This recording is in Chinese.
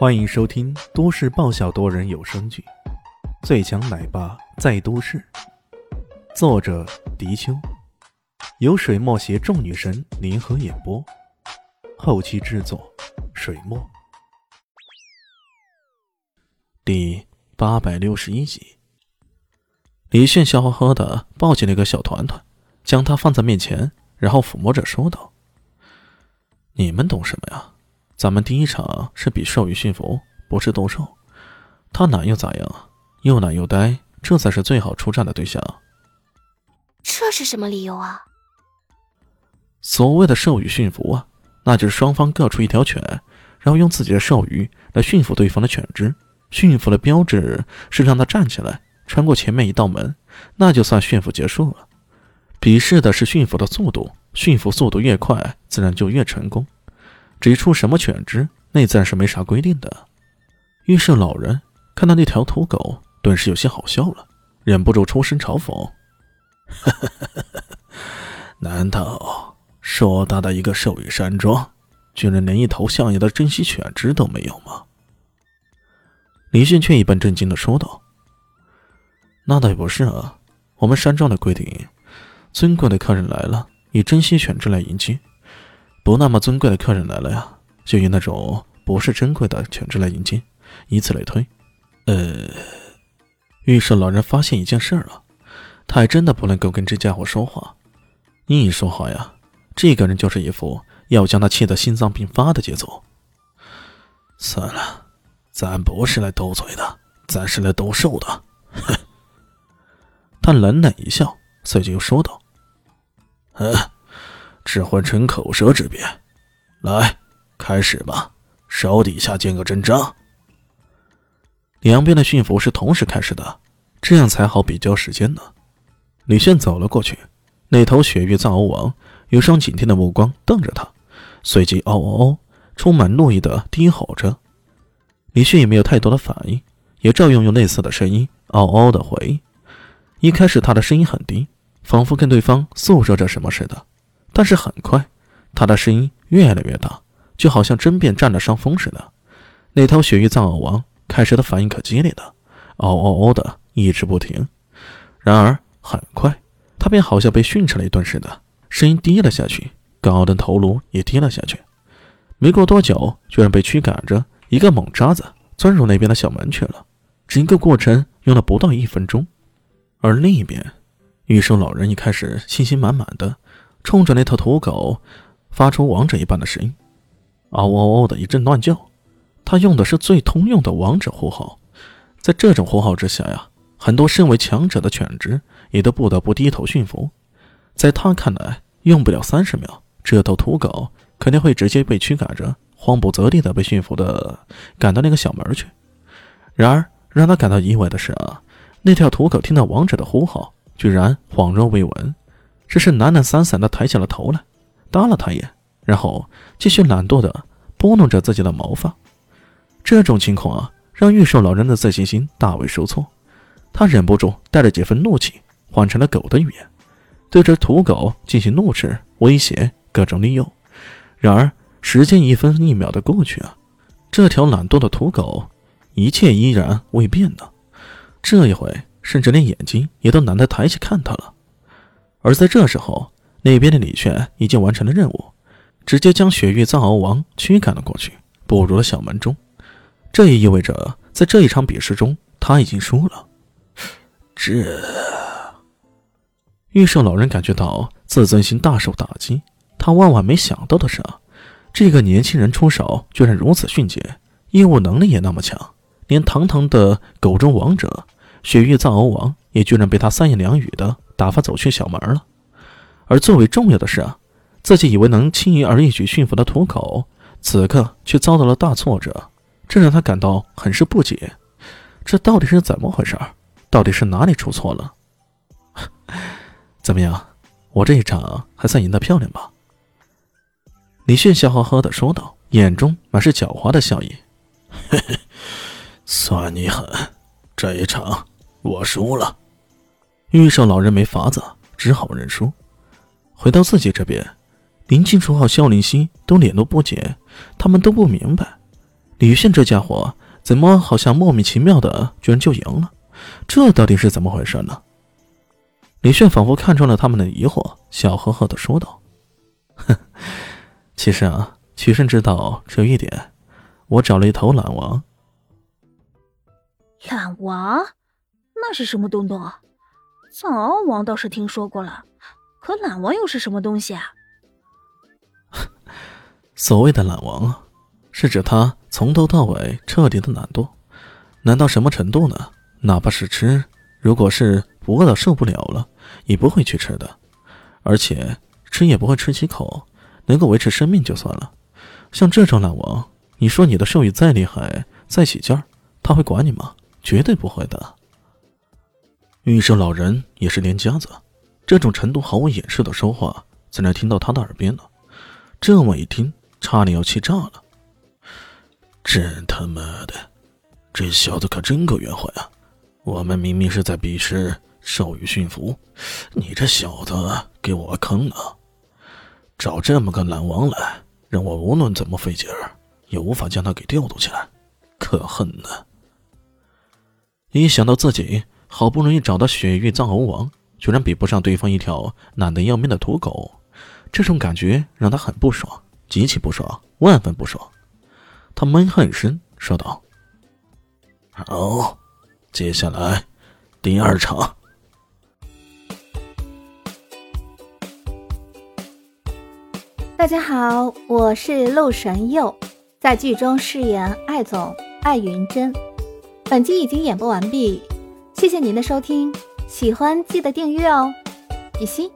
欢迎收听都市爆笑多人有声剧《最强奶爸在都市》，作者：迪秋，由水墨携众女神联合演播，后期制作：水墨。第八百六十一集，李炫笑呵呵的抱起那个小团团，将它放在面前，然后抚摸着说道：“你们懂什么呀？”咱们第一场是比兽与驯服，不是斗兽。他懒又咋样？又懒又呆，这才是最好出战的对象。这是什么理由啊？所谓的兽与驯服啊，那就是双方各出一条犬，然后用自己的兽语来驯服对方的犬只。驯服的标志是让它站起来，穿过前面一道门，那就算驯服结束了。比试的是驯服的速度，驯服速度越快，自然就越成功。至于出什么犬只，那自然是没啥规定的。御舍老人看到那条土狗，顿时有些好笑了，忍不住出声嘲讽：“ 难道硕大的一个兽羽山庄，居然连一头像样的珍稀犬只都没有吗？”李迅却一本正经的说道：“那倒也不是啊，我们山庄的规定，尊贵的客人来了，以珍稀犬只来迎接。”不那么尊贵的客人来了呀，就以那种不是珍贵的犬只来迎接，以此类推。呃，御舍老人发现一件事了，他还真的不能够跟这家伙说话。一说话呀，这个人就是一副要将他气得心脏病发的节奏。算了，咱不是来斗嘴的，咱是来斗兽的。他冷冷一笑，随即又说道：“嗯。”只换成口舌之辩，来，开始吧，手底下见个真章。两边的驯服是同时开始的，这样才好比较时间呢。李炫走了过去，那头雪域藏獒王有双警惕的目光瞪着他，随即嗷嗷嗷，充满怒意的低吼着。李炫也没有太多的反应，也照样用类似的声音嗷嗷的回应。一开始他的声音很低，仿佛跟对方诉说着什么似的。但是很快，他的声音越来越大，就好像争辩占了上风似的。那头雪域藏獒王开始的反应可激烈了，嗷嗷嗷的一直不停。然而很快，他便好像被训斥了一顿似的，声音低了下去，高傲的头颅也低了下去。没过多久，居然被驱赶着一个猛渣子钻入那边的小门去了。整个过程用了不到一分钟。而另一边，玉生老人一开始信心满满的。冲着那头土狗，发出王者一般的声音，嗷嗷嗷的一阵乱叫。他用的是最通用的王者呼号，在这种呼号之下呀，很多身为强者的犬只也都不得不低头驯服。在他看来，用不了三十秒，这头土狗肯定会直接被驱赶着，慌不择地的被驯服的赶到那个小门去。然而，让他感到意外的是啊，那条土狗听到王者的呼号，居然恍若未闻。只是懒懒散散的抬起了头来，搭了他一眼，然后继续懒惰的拨弄着自己的毛发。这种情况啊，让玉兽老人的自信心大为受挫。他忍不住带着几分怒气，换成了狗的语言，对着土狗进行怒斥、威胁、各种利诱。然而时间一分一秒的过去啊，这条懒惰的土狗一切依然未变呢。这一回，甚至连眼睛也都懒得抬起看他了。而在这时候，那边的李炫已经完成了任务，直接将雪域藏獒王驱赶了过去，步入了小门中。这也意味着，在这一场比试中，他已经输了。这，玉圣老人感觉到自尊心大受打击。他万万没想到的是，这个年轻人出手居然如此迅捷，业务能力也那么强，连堂堂的狗中王者雪域藏獒王也居然被他三言两语的。打发走去小门了，而最为重要的是啊，自己以为能轻而易举驯服的土狗，此刻却遭到了大挫折，这让他感到很是不解。这到底是怎么回事？到底是哪里出错了？怎么样，我这一场还算赢得漂亮吧？李迅笑呵呵的说道，眼中满是狡猾的笑意。嘿嘿，算你狠，这一场我输了。御兽老人没法子，只好认输。回到自己这边，林清楚和肖林熙都脸露不解，他们都不明白，李炫这家伙怎么好像莫名其妙的居然就赢了？这到底是怎么回事呢？李炫仿佛看穿了他们的疑惑，笑呵呵的说道：“哼，其实啊，取胜之道只有一点，我找了一头懒王。懒王？那是什么东东啊？藏獒王倒是听说过了，可懒王又是什么东西啊？” 所谓的懒王啊，是指他从头到尾彻底的懒惰，懒到什么程度呢？哪怕是吃，如果是不饿到受不了了，也不会去吃的，而且吃也不会吃几口，能够维持生命就算了。像这种懒王，你说你的兽语再厉害、再起劲儿，他会管你吗？绝对不会的。玉兽老人也是连家子，这种程度毫无掩饰的说话，怎能听到他的耳边呢？这么一听，差点要气炸了。真他妈的，这小子可真够圆滑啊！我们明明是在比试授予驯服，你这小子给我坑了！找这么个懒王来，让我无论怎么费劲儿，也无法将他给调动起来，可恨呢！一想到自己好不容易找到雪域藏獒王，居然比不上对方一条懒得要命的土狗，这种感觉让他很不爽，极其不爽，万分不爽。他闷哼一声，说道：“好。”接下来，第二场。大家好，我是陆神佑，在剧中饰演艾总艾云珍。本集已经演播完毕，谢谢您的收听，喜欢记得订阅哦，比心。